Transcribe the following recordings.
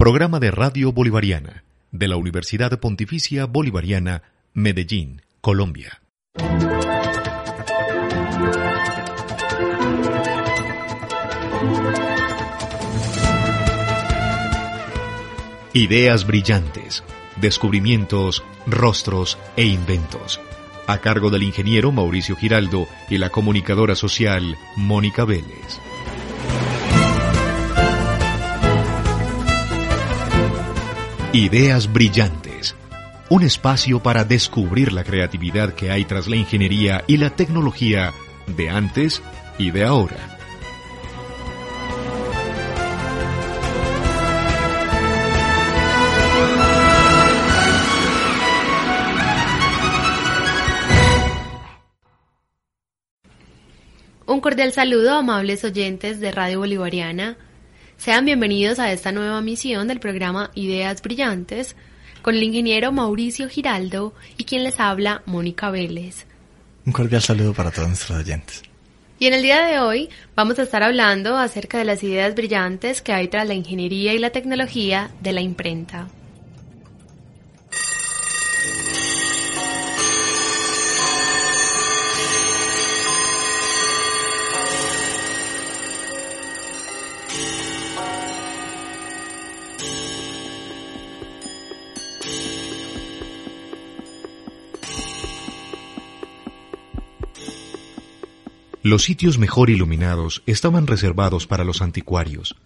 Programa de Radio Bolivariana de la Universidad Pontificia Bolivariana, Medellín, Colombia. Ideas brillantes, descubrimientos, rostros e inventos. A cargo del ingeniero Mauricio Giraldo y la comunicadora social Mónica Vélez. Ideas brillantes. Un espacio para descubrir la creatividad que hay tras la ingeniería y la tecnología de antes y de ahora. Un cordial saludo, amables oyentes de Radio Bolivariana. Sean bienvenidos a esta nueva misión del programa Ideas Brillantes con el ingeniero Mauricio Giraldo y quien les habla, Mónica Vélez. Un cordial saludo para todos nuestros oyentes. Y en el día de hoy vamos a estar hablando acerca de las ideas brillantes que hay tras la ingeniería y la tecnología de la imprenta. Los sitios mejor iluminados estaban reservados para los anticuarios,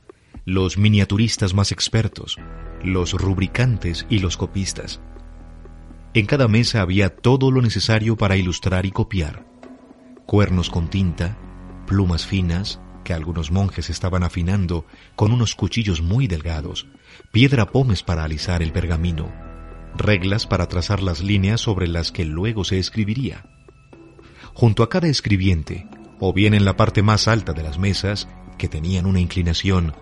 los miniaturistas más expertos, los rubricantes y los copistas. En cada mesa había todo lo necesario para ilustrar y copiar. Cuernos con tinta, plumas finas, que algunos monjes estaban afinando con unos cuchillos muy delgados, piedra pómez para alisar el pergamino, reglas para trazar las líneas sobre las que luego se escribiría. Junto a cada escribiente o bien en la parte más alta de las mesas, que tenían una inclinación,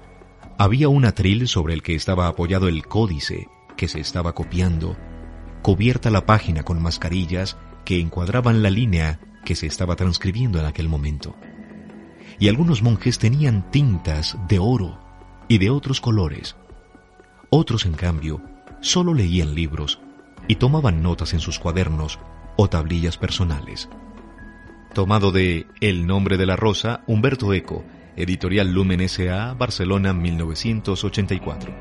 había un atril sobre el que estaba apoyado el códice que se estaba copiando, cubierta la página con mascarillas que encuadraban la línea que se estaba transcribiendo en aquel momento. Y algunos monjes tenían tintas de oro y de otros colores. Otros, en cambio, solo leían libros y tomaban notas en sus cuadernos o tablillas personales tomado de El nombre de la rosa, Humberto Eco, editorial Lumen S.A., Barcelona, 1984.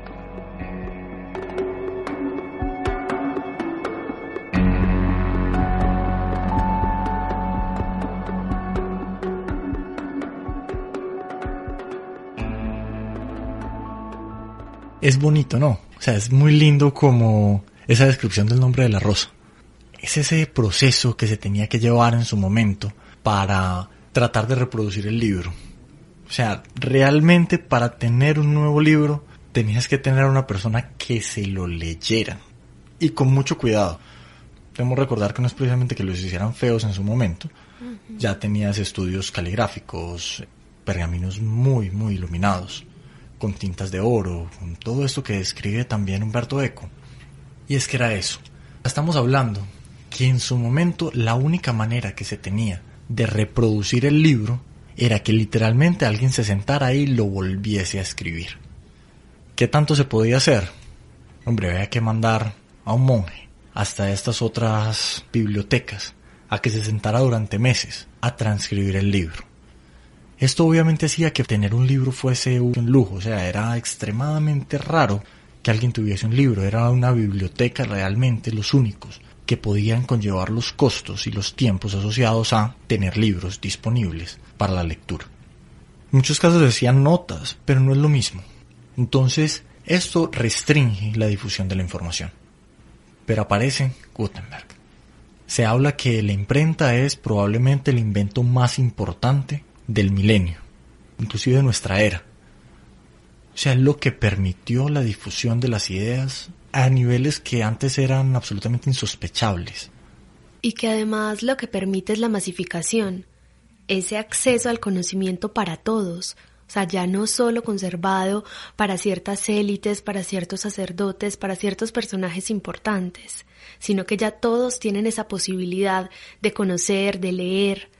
Es bonito, ¿no? O sea, es muy lindo como esa descripción del nombre de la rosa. Es ese proceso que se tenía que llevar en su momento para tratar de reproducir el libro. O sea, realmente para tener un nuevo libro tenías que tener a una persona que se lo leyera. Y con mucho cuidado. Debemos recordar que no es precisamente que los hicieran feos en su momento. Ya tenías estudios caligráficos, pergaminos muy, muy iluminados, con tintas de oro, con todo esto que describe también Humberto Eco. Y es que era eso. Estamos hablando que en su momento la única manera que se tenía de reproducir el libro era que literalmente alguien se sentara ahí y lo volviese a escribir. ¿Qué tanto se podía hacer? Hombre, había que mandar a un monje hasta estas otras bibliotecas a que se sentara durante meses a transcribir el libro. Esto obviamente hacía que tener un libro fuese un lujo, o sea, era extremadamente raro que alguien tuviese un libro, era una biblioteca realmente los únicos que podían conllevar los costos y los tiempos asociados a tener libros disponibles para la lectura. Muchos casos decían notas, pero no es lo mismo. Entonces, esto restringe la difusión de la información. Pero aparece Gutenberg. Se habla que la imprenta es probablemente el invento más importante del milenio, inclusive de nuestra era. O sea, es lo que permitió la difusión de las ideas a niveles que antes eran absolutamente insospechables. Y que además lo que permite es la masificación, ese acceso al conocimiento para todos, o sea, ya no solo conservado para ciertas élites, para ciertos sacerdotes, para ciertos personajes importantes, sino que ya todos tienen esa posibilidad de conocer, de leer.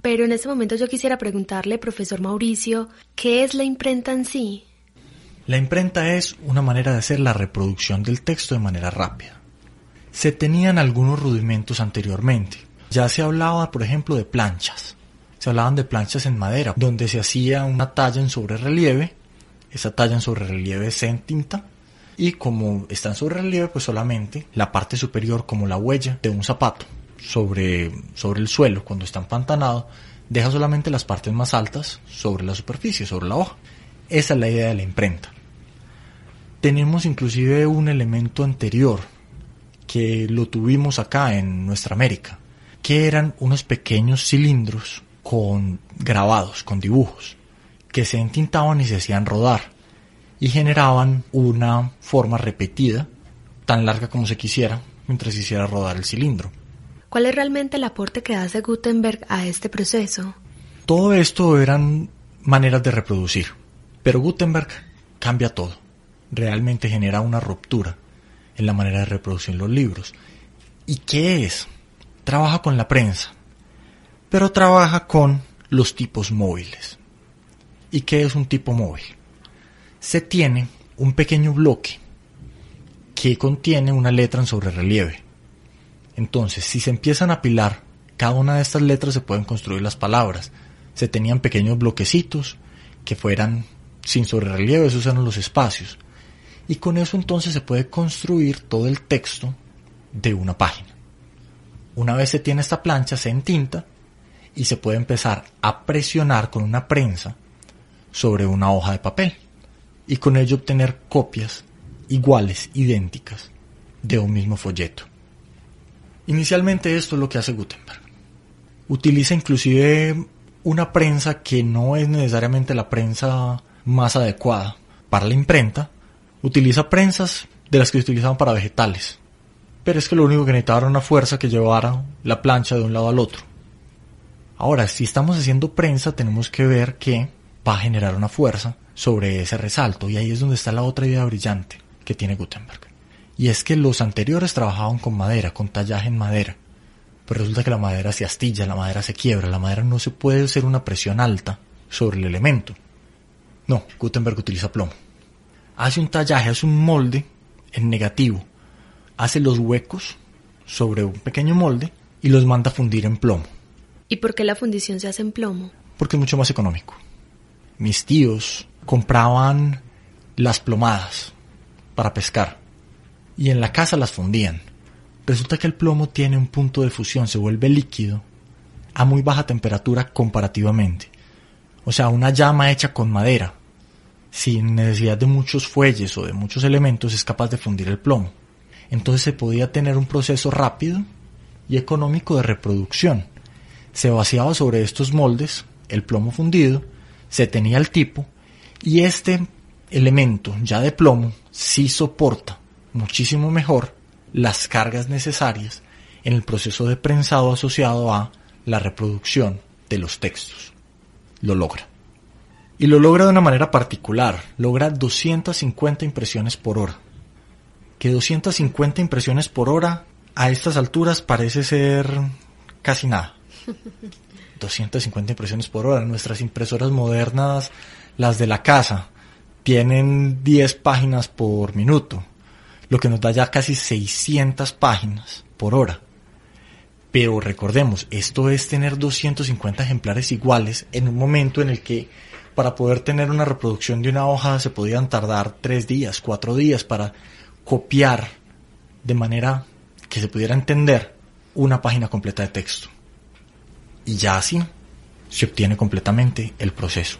Pero en este momento yo quisiera preguntarle, profesor Mauricio, ¿qué es la imprenta en sí? La imprenta es una manera de hacer la reproducción del texto de manera rápida. Se tenían algunos rudimentos anteriormente. Ya se hablaba, por ejemplo, de planchas. Se hablaban de planchas en madera, donde se hacía una talla en sobre relieve. Esa talla en sobre relieve se entinta. Y como está en sobre relieve, pues solamente la parte superior, como la huella de un zapato sobre, sobre el suelo cuando está empantanado, deja solamente las partes más altas sobre la superficie, sobre la hoja. Esa es la idea de la imprenta tenemos inclusive un elemento anterior que lo tuvimos acá en nuestra América, que eran unos pequeños cilindros con grabados, con dibujos, que se entintaban y se hacían rodar y generaban una forma repetida, tan larga como se quisiera, mientras se hiciera rodar el cilindro. ¿Cuál es realmente el aporte que hace Gutenberg a este proceso? Todo esto eran maneras de reproducir, pero Gutenberg cambia todo realmente genera una ruptura en la manera de reproducir los libros. ¿Y qué es? Trabaja con la prensa, pero trabaja con los tipos móviles. ¿Y qué es un tipo móvil? Se tiene un pequeño bloque que contiene una letra en sobre relieve. Entonces, si se empiezan a apilar cada una de estas letras se pueden construir las palabras. Se tenían pequeños bloquecitos que fueran sin sobre relieve, esos eran los espacios y con eso entonces se puede construir todo el texto de una página. Una vez se tiene esta plancha, se entinta y se puede empezar a presionar con una prensa sobre una hoja de papel y con ello obtener copias iguales, idénticas, de un mismo folleto. Inicialmente esto es lo que hace Gutenberg. Utiliza inclusive una prensa que no es necesariamente la prensa más adecuada para la imprenta, Utiliza prensas de las que se utilizaban para vegetales. Pero es que lo único que necesitaba era una fuerza que llevara la plancha de un lado al otro. Ahora, si estamos haciendo prensa, tenemos que ver que va a generar una fuerza sobre ese resalto. Y ahí es donde está la otra idea brillante que tiene Gutenberg. Y es que los anteriores trabajaban con madera, con tallaje en madera. Pero resulta que la madera se astilla, la madera se quiebra, la madera no se puede hacer una presión alta sobre el elemento. No, Gutenberg utiliza plomo hace un tallaje, hace un molde en negativo, hace los huecos sobre un pequeño molde y los manda a fundir en plomo. ¿Y por qué la fundición se hace en plomo? Porque es mucho más económico. Mis tíos compraban las plomadas para pescar y en la casa las fundían. Resulta que el plomo tiene un punto de fusión, se vuelve líquido a muy baja temperatura comparativamente. O sea, una llama hecha con madera sin necesidad de muchos fuelles o de muchos elementos, es capaz de fundir el plomo. Entonces se podía tener un proceso rápido y económico de reproducción. Se vaciaba sobre estos moldes el plomo fundido, se tenía el tipo y este elemento ya de plomo sí soporta muchísimo mejor las cargas necesarias en el proceso de prensado asociado a la reproducción de los textos. Lo logra. Y lo logra de una manera particular, logra 250 impresiones por hora. Que 250 impresiones por hora a estas alturas parece ser casi nada. 250 impresiones por hora. Nuestras impresoras modernas, las de la casa, tienen 10 páginas por minuto, lo que nos da ya casi 600 páginas por hora. Pero recordemos, esto es tener 250 ejemplares iguales en un momento en el que para poder tener una reproducción de una hoja se podían tardar tres días, cuatro días para copiar de manera que se pudiera entender una página completa de texto. Y ya así se obtiene completamente el proceso.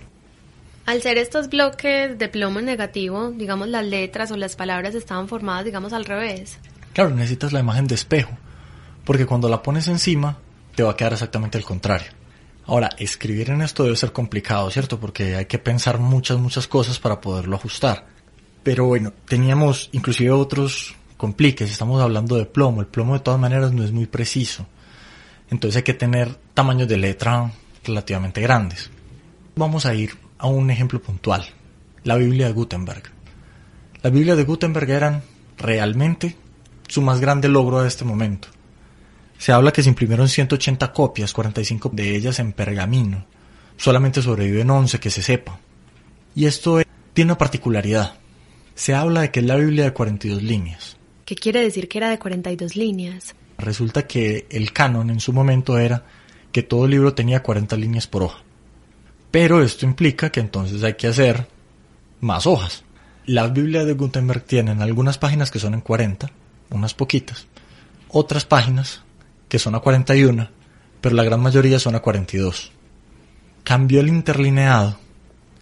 Al ser estos bloques de plomo negativo, digamos las letras o las palabras estaban formadas, digamos, al revés. Claro, necesitas la imagen de espejo, porque cuando la pones encima te va a quedar exactamente el contrario. Ahora, escribir en esto debe ser complicado, ¿cierto? Porque hay que pensar muchas, muchas cosas para poderlo ajustar. Pero bueno, teníamos inclusive otros compliques. Estamos hablando de plomo. El plomo de todas maneras no es muy preciso. Entonces hay que tener tamaños de letra relativamente grandes. Vamos a ir a un ejemplo puntual. La Biblia de Gutenberg. La Biblia de Gutenberg eran realmente su más grande logro a este momento. Se habla que se imprimieron 180 copias, 45 de ellas en pergamino. Solamente sobreviven 11 que se sepa. Y esto es tiene una particularidad. Se habla de que es la Biblia de 42 líneas. ¿Qué quiere decir que era de 42 líneas? Resulta que el canon en su momento era que todo libro tenía 40 líneas por hoja. Pero esto implica que entonces hay que hacer más hojas. Las Biblias de Gutenberg tienen algunas páginas que son en 40, unas poquitas, otras páginas que son a 41, pero la gran mayoría son a 42. Cambió el interlineado,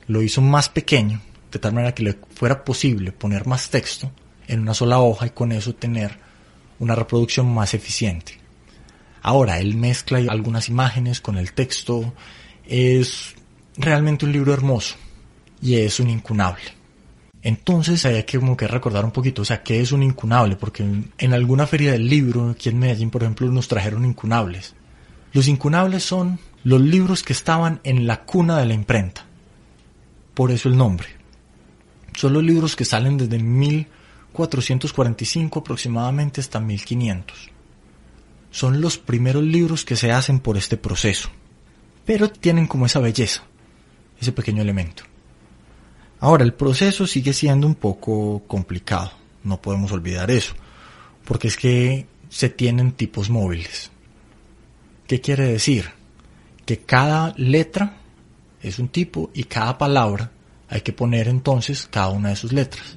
lo hizo más pequeño, de tal manera que le fuera posible poner más texto en una sola hoja y con eso tener una reproducción más eficiente. Ahora, él mezcla algunas imágenes con el texto. Es realmente un libro hermoso y es un incunable. Entonces hay que como que recordar un poquito, o sea, ¿qué es un incunable? Porque en, alguna feria del libro, aquí en Medellín, por ejemplo, nos trajeron incunables. Los incunables son los libros que estaban en la cuna de la imprenta. Por eso el nombre. Son los libros que salen desde 1445 aproximadamente hasta 1500. Son los primeros libros que se hacen por este proceso. Pero tienen como esa belleza, ese pequeño elemento. Ahora, el proceso sigue siendo un poco complicado, no podemos olvidar eso, porque es que se tienen tipos móviles. ¿Qué quiere decir? Que cada letra es un tipo y cada palabra hay que poner entonces cada una de sus letras.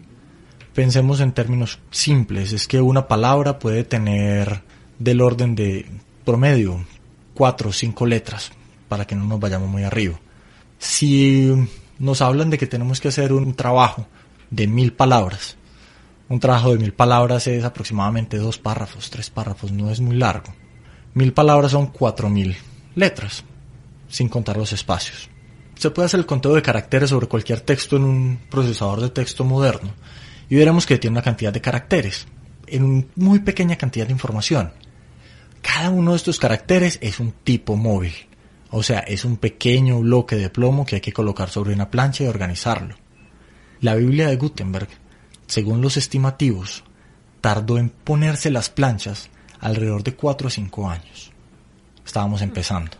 Pensemos en términos simples, es que una palabra puede tener del orden de promedio cuatro o cinco letras, para que no nos vayamos muy arriba. Si nos hablan de que tenemos que hacer un trabajo de mil palabras. Un trabajo de mil palabras es aproximadamente dos párrafos, tres párrafos, no es muy largo. Mil palabras son cuatro mil letras, sin contar los espacios. Se puede hacer el conteo de caracteres sobre cualquier texto en un procesador de texto moderno y veremos que tiene una cantidad de caracteres en muy pequeña cantidad de información. Cada uno de estos caracteres es un tipo móvil. O sea, es un pequeño bloque de plomo que hay que colocar sobre una plancha y organizarlo. La Biblia de Gutenberg, según los estimativos, tardó en ponerse las planchas alrededor de 4 o 5 años. Estábamos empezando.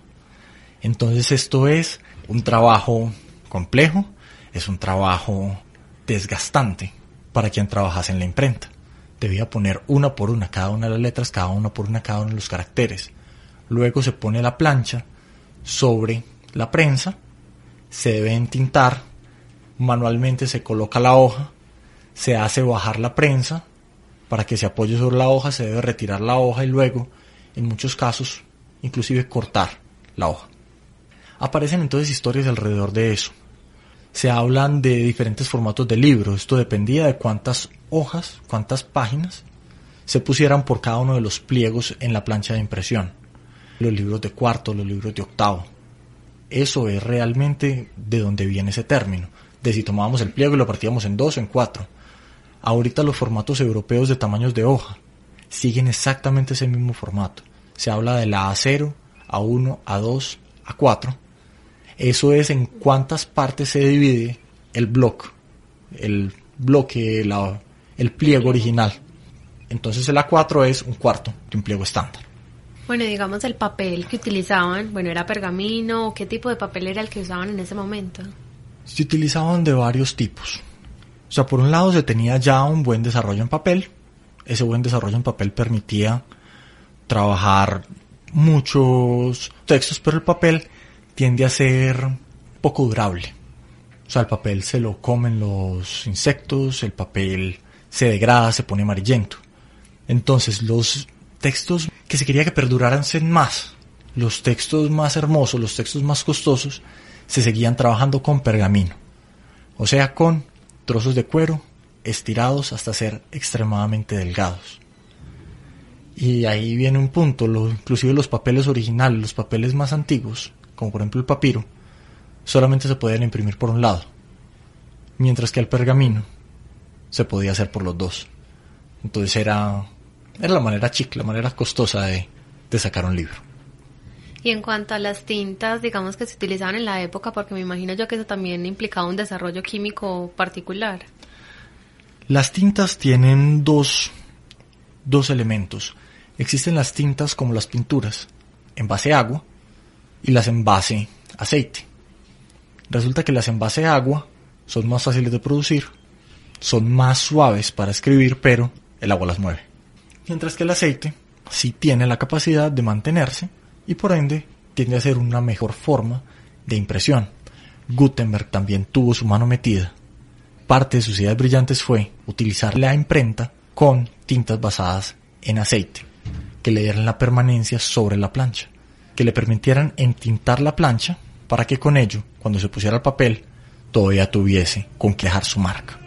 Entonces esto es un trabajo complejo, es un trabajo desgastante para quien trabajase en la imprenta. Debía poner una por una cada una de las letras, cada una por una cada uno de los caracteres. Luego se pone la plancha sobre la prensa, se debe entintar, manualmente se coloca la hoja, se hace bajar la prensa, para que se apoye sobre la hoja se debe retirar la hoja y luego, en muchos casos, inclusive cortar la hoja. Aparecen entonces historias alrededor de eso. Se hablan de diferentes formatos de libro. Esto dependía de cuántas hojas, cuántas páginas se pusieran por cada uno de los pliegos en la plancha de impresión los libros de cuarto, los libros de octavo. Eso es realmente de donde viene ese término, de si tomábamos el pliego y lo partíamos en dos o en cuatro. Ahorita los formatos europeos de tamaños de hoja siguen exactamente ese mismo formato. Se habla de la A0, A1, A2, A4. Eso es en cuántas partes se divide el bloque, el bloque, el pliego original. Entonces el A4 es un cuarto de un pliego estándar. Bueno, digamos el papel que utilizaban, bueno, era pergamino, ¿qué tipo de papel era el que usaban en ese momento? Se utilizaban de varios tipos. O sea, por un lado se tenía ya un buen desarrollo en papel. Ese buen desarrollo en papel permitía trabajar muchos textos, pero el papel tiende a ser poco durable. O sea, el papel se lo comen los insectos, el papel se degrada, se pone amarillento. Entonces los textos que se quería que perduraran más, los textos más hermosos, los textos más costosos, se seguían trabajando con pergamino, o sea, con trozos de cuero estirados hasta ser extremadamente delgados. Y ahí viene un punto, lo, inclusive los papeles originales, los papeles más antiguos, como por ejemplo el papiro, solamente se podían imprimir por un lado, mientras que el pergamino se podía hacer por los dos. Entonces era era la manera chic, la manera costosa de, sacar un libro. Y en cuanto a las tintas, digamos que se utilizaban en la época, porque me imagino yo que eso también implicaba un desarrollo químico particular. Las tintas tienen dos, dos elementos. Existen las tintas como las pinturas, en base agua, y las en base aceite. Resulta que las en base agua son más fáciles de producir, son más suaves para escribir, pero el agua las mueve. Mientras que el aceite sí tiene la capacidad de mantenerse y por ende tiende a ser una mejor forma de impresión. Gutenberg también tuvo su mano metida. Parte de sus ideas brillantes fue utilizar la imprenta con tintas basadas en aceite, que le dieran la permanencia sobre la plancha, que le permitieran entintar la plancha para que con ello, cuando se pusiera el papel, todavía tuviese con que dejar su marca.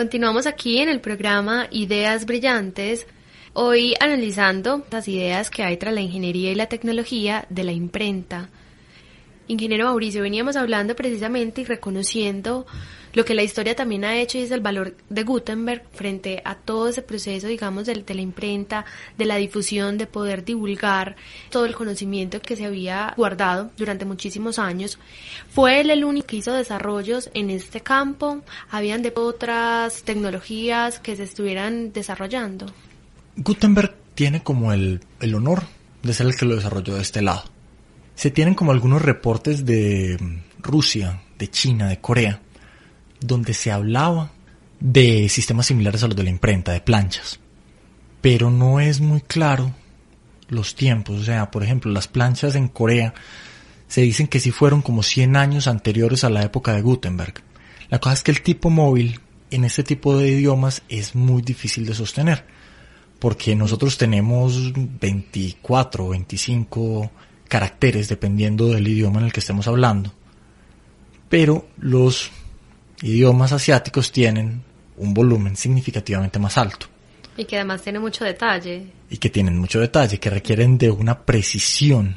Continuamos aquí en el programa Ideas Brillantes, hoy analizando las ideas que hay tras la ingeniería y la tecnología de la imprenta. Ingeniero Mauricio, veníamos hablando precisamente y reconociendo lo que la historia también ha hecho y es el valor de Gutenberg frente a todo ese proceso, digamos, de, de, la imprenta, de la difusión, de poder divulgar todo el conocimiento que se había guardado durante muchísimos años. ¿Fue él el único que hizo desarrollos en este campo? ¿Habían de otras tecnologías que se estuvieran desarrollando? Gutenberg tiene como el, el honor de ser el que lo desarrolló de este lado se tienen como algunos reportes de Rusia, de China, de Corea, donde se hablaba de sistemas similares a los de la imprenta, de planchas. Pero no es muy claro los tiempos. O sea, por ejemplo, las planchas en Corea se dicen que sí fueron como 100 años anteriores a la época de Gutenberg. La cosa es que el tipo móvil en este tipo de idiomas es muy difícil de sostener. Porque nosotros tenemos 24 o 25 caracteres dependiendo del idioma en el que estemos hablando. Pero los idiomas asiáticos tienen un volumen significativamente más alto. Y que además tienen mucho detalle. Y que tienen mucho detalle, que requieren de una precisión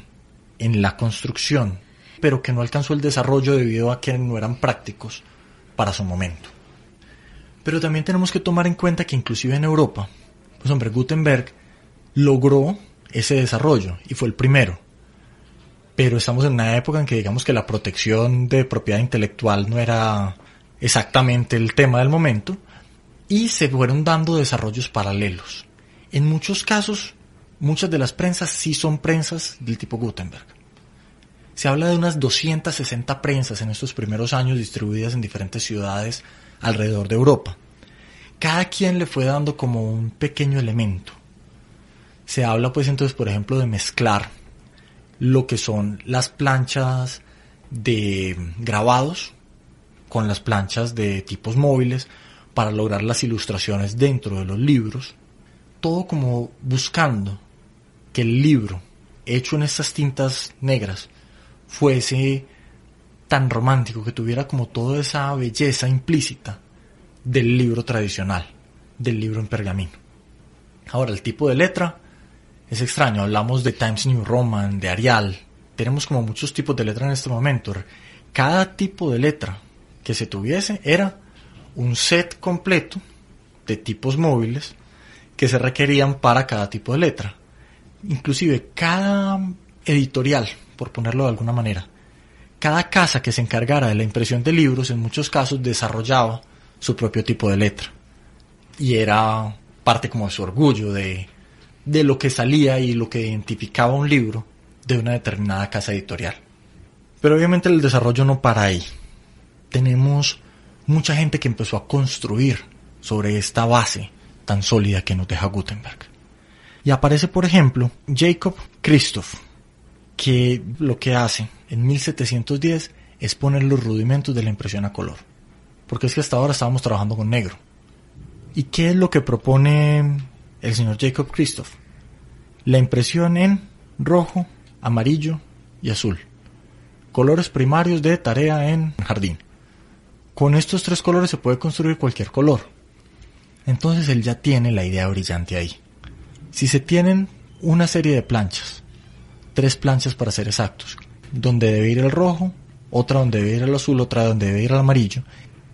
en la construcción, pero que no alcanzó el desarrollo debido a que no eran prácticos para su momento. Pero también tenemos que tomar en cuenta que inclusive en Europa, pues hombre, Gutenberg logró ese desarrollo y fue el primero pero estamos en una época en que digamos que la protección de propiedad intelectual no era exactamente el tema del momento y se fueron dando desarrollos paralelos. En muchos casos, muchas de las prensas sí son prensas del tipo Gutenberg. Se habla de unas 260 prensas en estos primeros años distribuidas en diferentes ciudades alrededor de Europa. Cada quien le fue dando como un pequeño elemento. Se habla pues entonces, por ejemplo, de mezclar lo que son las planchas de grabados con las planchas de tipos móviles para lograr las ilustraciones dentro de los libros, todo como buscando que el libro hecho en estas tintas negras fuese tan romántico, que tuviera como toda esa belleza implícita del libro tradicional, del libro en pergamino. Ahora, el tipo de letra es extraño, hablamos de Times New Roman, de Arial, tenemos como muchos tipos de letra en este momento. Cada tipo de letra que se tuviese era un set completo de tipos móviles que se requerían para cada tipo de letra. Inclusive cada editorial, por ponerlo de alguna manera, cada casa que se encargara de la impresión de libros en muchos casos desarrollaba su propio tipo de letra. Y era parte como de su orgullo, de, de lo que salía y lo que identificaba un libro de una determinada casa editorial. Pero obviamente el desarrollo no para ahí. Tenemos mucha gente que empezó a construir sobre esta base tan sólida que nos deja Gutenberg. Y aparece, por ejemplo, Jacob Christoph, que lo que hace en 1710 es poner los rudimentos de la impresión a color. Porque es que hasta ahora estábamos trabajando con negro. ¿Y qué es lo que propone el señor Jacob Christoph? La impresión en rojo, amarillo y azul. Colores primarios de tarea en jardín. Con estos tres colores se puede construir cualquier color. Entonces él ya tiene la idea brillante ahí. Si se tienen una serie de planchas, tres planchas para ser exactos, donde debe ir el rojo, otra donde debe ir el azul, otra donde debe ir el amarillo,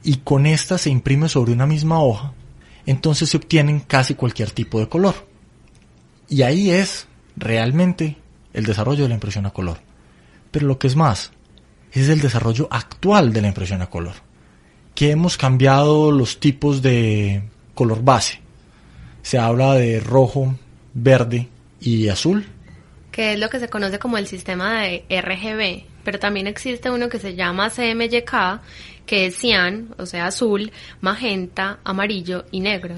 y con esta se imprime sobre una misma hoja, entonces se obtienen casi cualquier tipo de color. Y ahí es realmente el desarrollo de la impresión a color. Pero lo que es más, es el desarrollo actual de la impresión a color. Que hemos cambiado los tipos de color base. Se habla de rojo, verde y azul. Que es lo que se conoce como el sistema de RGB. Pero también existe uno que se llama CMYK, que es cian, o sea, azul, magenta, amarillo y negro.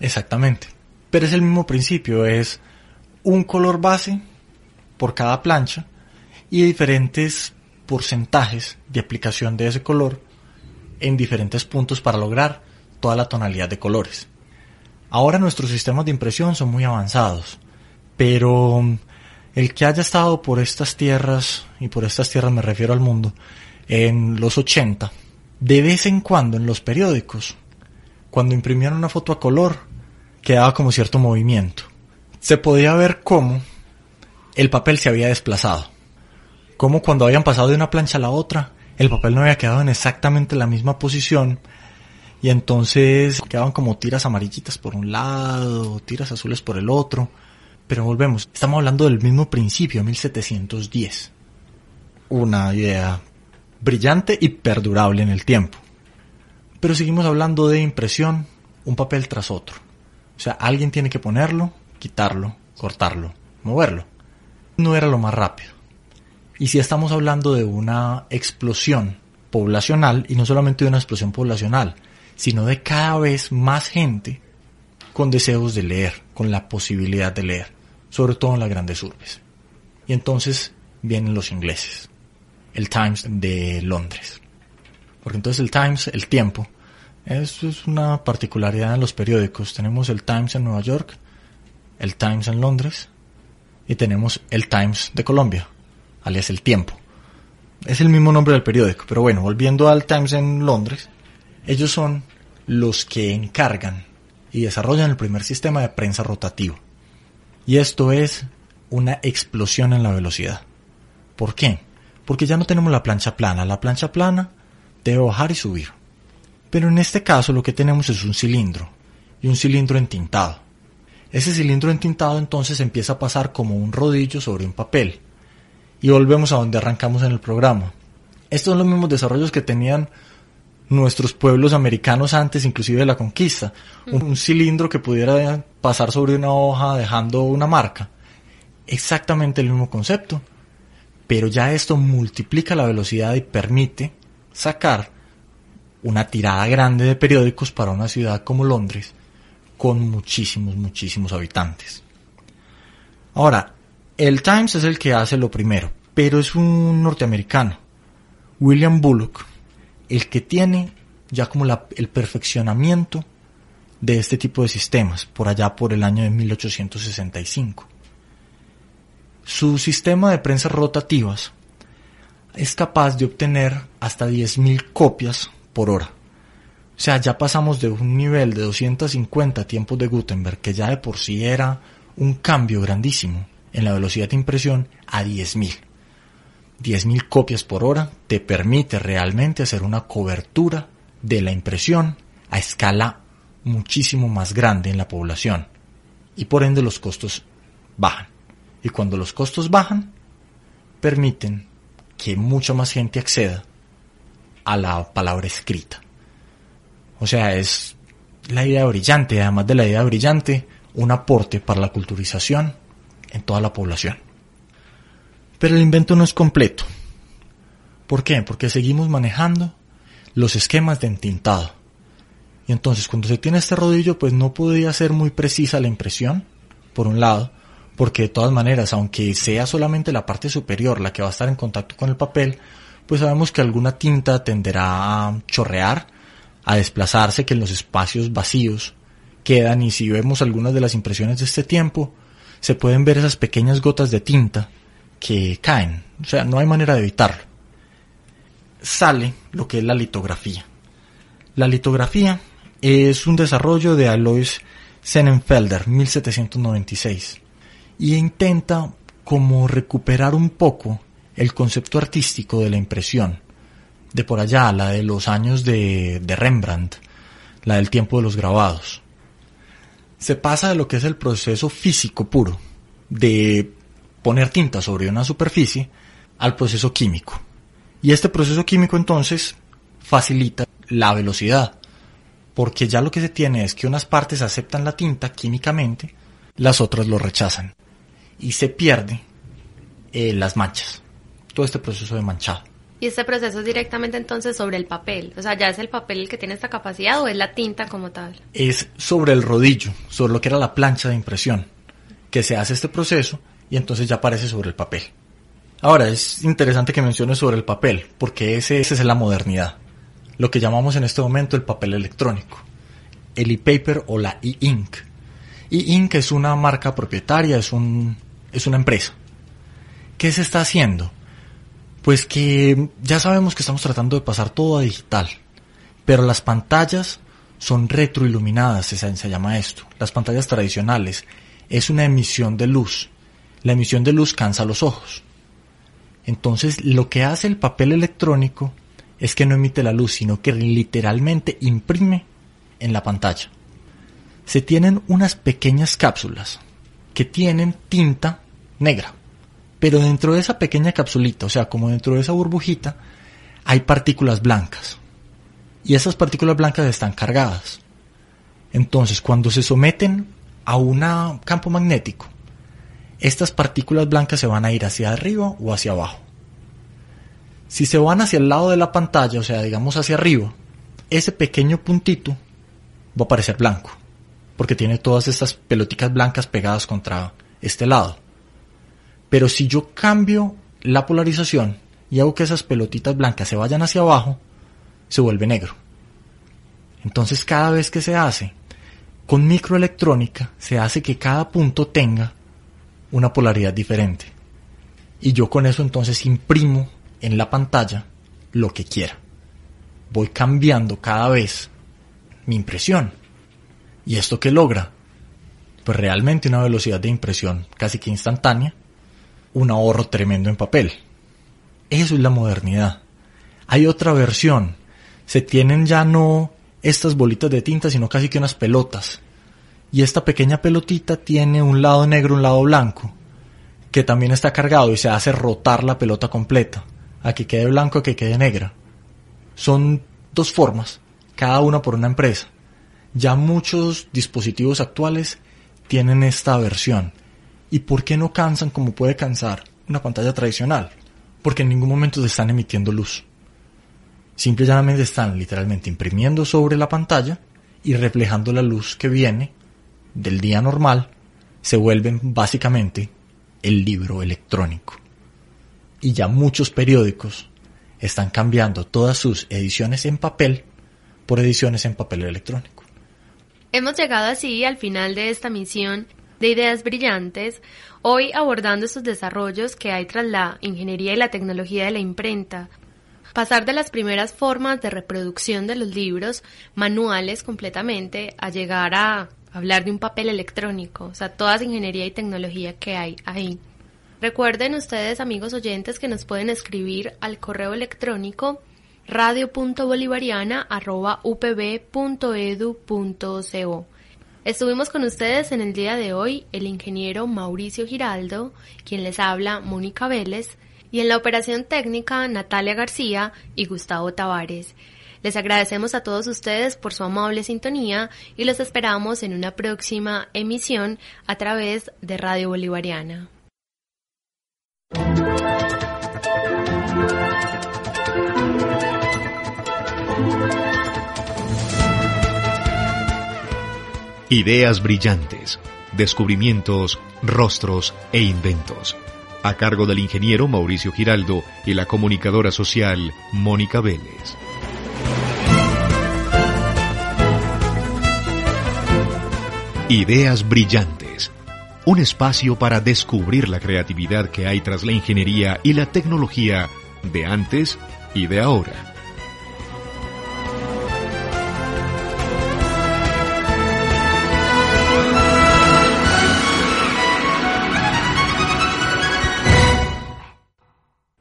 Exactamente. Pero es el mismo principio, es un color base por cada plancha y diferentes porcentajes de aplicación de ese color en diferentes puntos para lograr toda la tonalidad de colores. Ahora nuestros sistemas de impresión son muy avanzados, pero el que haya estado por estas tierras, y por estas tierras me refiero al mundo, en los 80, de vez en cuando en los periódicos, cuando imprimían una foto a color, quedaba como cierto movimiento. Se podía ver cómo el papel se había desplazado. Como cuando habían pasado de una plancha a la otra, el papel no había quedado en exactamente la misma posición y entonces quedaban como tiras amarillitas por un lado, tiras azules por el otro. Pero volvemos, estamos hablando del mismo principio, 1710. Una idea brillante y perdurable en el tiempo. Pero seguimos hablando de impresión, un papel tras otro. O sea, alguien tiene que ponerlo, quitarlo, cortarlo, moverlo no era lo más rápido. Y si estamos hablando de una explosión poblacional, y no solamente de una explosión poblacional, sino de cada vez más gente con deseos de leer, con la posibilidad de leer, sobre todo en las grandes urbes. Y entonces vienen los ingleses, el Times de Londres. Porque entonces el Times, el tiempo, eso es una particularidad en los periódicos. Tenemos el Times en Nueva York, el Times en Londres, y tenemos el Times de Colombia, alias El Tiempo. Es el mismo nombre del periódico, pero bueno, volviendo al Times en Londres, ellos son los que encargan y desarrollan el primer sistema de prensa rotativo. Y esto es una explosión en la velocidad. ¿Por qué? Porque ya no tenemos la plancha plana. La plancha plana debe bajar y subir. Pero en este caso lo que tenemos es un cilindro y un cilindro entintado. Ese cilindro entintado entonces empieza a pasar como un rodillo sobre un papel. Y volvemos a donde arrancamos en el programa. Estos son los mismos desarrollos que tenían nuestros pueblos americanos antes inclusive de la conquista. Un, cilindro que pudiera pasar sobre una hoja dejando una marca. Exactamente el mismo concepto. Pero ya esto multiplica la velocidad y permite sacar una tirada grande de periódicos para una ciudad como Londres con muchísimos, muchísimos habitantes. Ahora, el Times es el que hace lo primero, pero es un norteamericano, William Bullock, el que tiene ya como el perfeccionamiento de este tipo de sistemas, por allá por el año de 1865. Su sistema de prensas rotativas es capaz de obtener hasta 10.000 copias por hora. O sea, ya pasamos de un nivel de 250 tiempos de Gutenberg, que ya de por sí era un cambio grandísimo en la velocidad de impresión, a 10.000. 10.000 copias por hora te permite realmente hacer una cobertura de la impresión a escala muchísimo más grande en la población. Y por ende los costos bajan. Y cuando los costos bajan, permiten que mucha más gente acceda a la palabra escrita. O sea, es la idea brillante, además de la idea brillante, un aporte para la culturización en toda la población. Pero el invento no es completo. ¿Por qué? Porque seguimos manejando los esquemas de entintado. Y entonces cuando se tiene este rodillo, pues no podía ser muy precisa la impresión, por un lado, porque de todas maneras, aunque sea solamente la parte superior la que va a estar en contacto con el papel, pues sabemos que alguna tinta tenderá a chorrear, a desplazarse, que en los espacios vacíos quedan y si vemos algunas de las impresiones de este tiempo, se pueden ver esas pequeñas gotas de tinta que caen, o sea, no hay manera de evitarlo. Sale lo que es la litografía. La litografía es un desarrollo de Alois Sennenfelder, 1796 y intenta como recuperar un poco el concepto artístico de la impresión, de por allá, la de los años de, de Rembrandt, la del tiempo de los grabados. Se pasa de lo que es el proceso físico puro, de poner tinta sobre una superficie, al proceso químico. Y este proceso químico entonces facilita la velocidad, porque ya lo que se tiene es que unas partes aceptan la tinta químicamente, las otras lo rechazan y se pierde eh, las manchas, todo este proceso de manchado. ¿Y este proceso es directamente entonces sobre el papel? O sea, ¿ya es el papel el que tiene esta capacidad o es la tinta como tal? Es sobre el rodillo, sobre lo que era la plancha de impresión, que se hace este proceso y entonces ya aparece sobre el papel. Ahora, es interesante que menciones sobre el papel, porque ese, ese es la modernidad. Lo que llamamos en este momento el papel electrónico. El e-paper o la e-ink. E-ink es una marca propietaria, es un, es una empresa. ¿Qué se está haciendo? Pues que ya sabemos que estamos tratando de pasar todo a digital, pero las pantallas son retroiluminadas, se llama esto. Las pantallas tradicionales es una emisión de luz. La emisión de luz cansa los ojos. Entonces, lo que hace el papel electrónico es que no emite la luz, sino que literalmente imprime en la pantalla. Se tienen unas pequeñas cápsulas que tienen tinta negra. Pero dentro de esa pequeña capsulita, o sea, como dentro de esa burbujita, hay partículas blancas. Y esas partículas blancas están cargadas. Entonces, cuando se someten a un campo magnético, estas partículas blancas se van a ir hacia arriba o hacia abajo. Si se van hacia el lado de la pantalla, o sea, digamos hacia arriba, ese pequeño puntito va a aparecer blanco porque tiene todas estas pelotitas blancas pegadas contra este lado. Pero si yo cambio la polarización y hago que esas pelotitas blancas se vayan hacia abajo, se vuelve negro. Entonces cada vez que se hace con microelectrónica, se hace que cada punto tenga una polaridad diferente. Y yo con eso entonces imprimo en la pantalla lo que quiera. Voy cambiando cada vez mi impresión. ¿Y esto qué logra? Pues realmente una velocidad de impresión casi que instantánea, un ahorro tremendo en papel. Eso es la modernidad. Hay otra versión. Se tienen ya no estas bolitas de tinta, sino casi que unas pelotas. Y esta pequeña pelotita tiene un lado negro, un lado blanco, que también está cargado y se hace rotar la pelota completa, a que quede blanco, a que quede negra. Son dos formas, cada una por una empresa. Ya muchos dispositivos actuales tienen esta versión. ¿Y por qué no cansan como puede cansar una pantalla tradicional? Porque en ningún momento se están emitiendo luz. Simple y llanamente están literalmente imprimiendo sobre la pantalla y reflejando la luz que viene del día normal, se vuelven básicamente el libro electrónico. Y ya muchos periódicos están cambiando todas sus ediciones en papel por ediciones en papel electrónico. Hemos llegado así al final de esta misión de Ideas Brillantes, hoy abordando estos desarrollos que hay tras la ingeniería y la tecnología de la imprenta. Pasar de las primeras formas de reproducción de los libros, manuales completamente, a llegar a hablar de un papel electrónico, o sea, toda esa ingeniería y tecnología que hay ahí. Recuerden ustedes, amigos oyentes, que nos pueden escribir al correo electrónico radio.bolivariana.upb.edu.co. Estuvimos con ustedes en el día de hoy el ingeniero Mauricio Giraldo, quien les habla Mónica Vélez, y en la operación técnica Natalia García y Gustavo Tavares. Les agradecemos a todos ustedes por su amable sintonía y los esperamos en una próxima emisión a través de Radio Bolivariana. Ideas brillantes, descubrimientos, rostros e inventos. A cargo del ingeniero Mauricio Giraldo y la comunicadora social Mónica Vélez. Ideas brillantes. Un espacio para descubrir la creatividad que hay tras la ingeniería y la tecnología de antes y de ahora.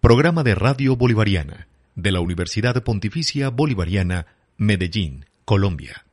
Programa de Radio Bolivariana de la Universidad Pontificia Bolivariana, Medellín, Colombia.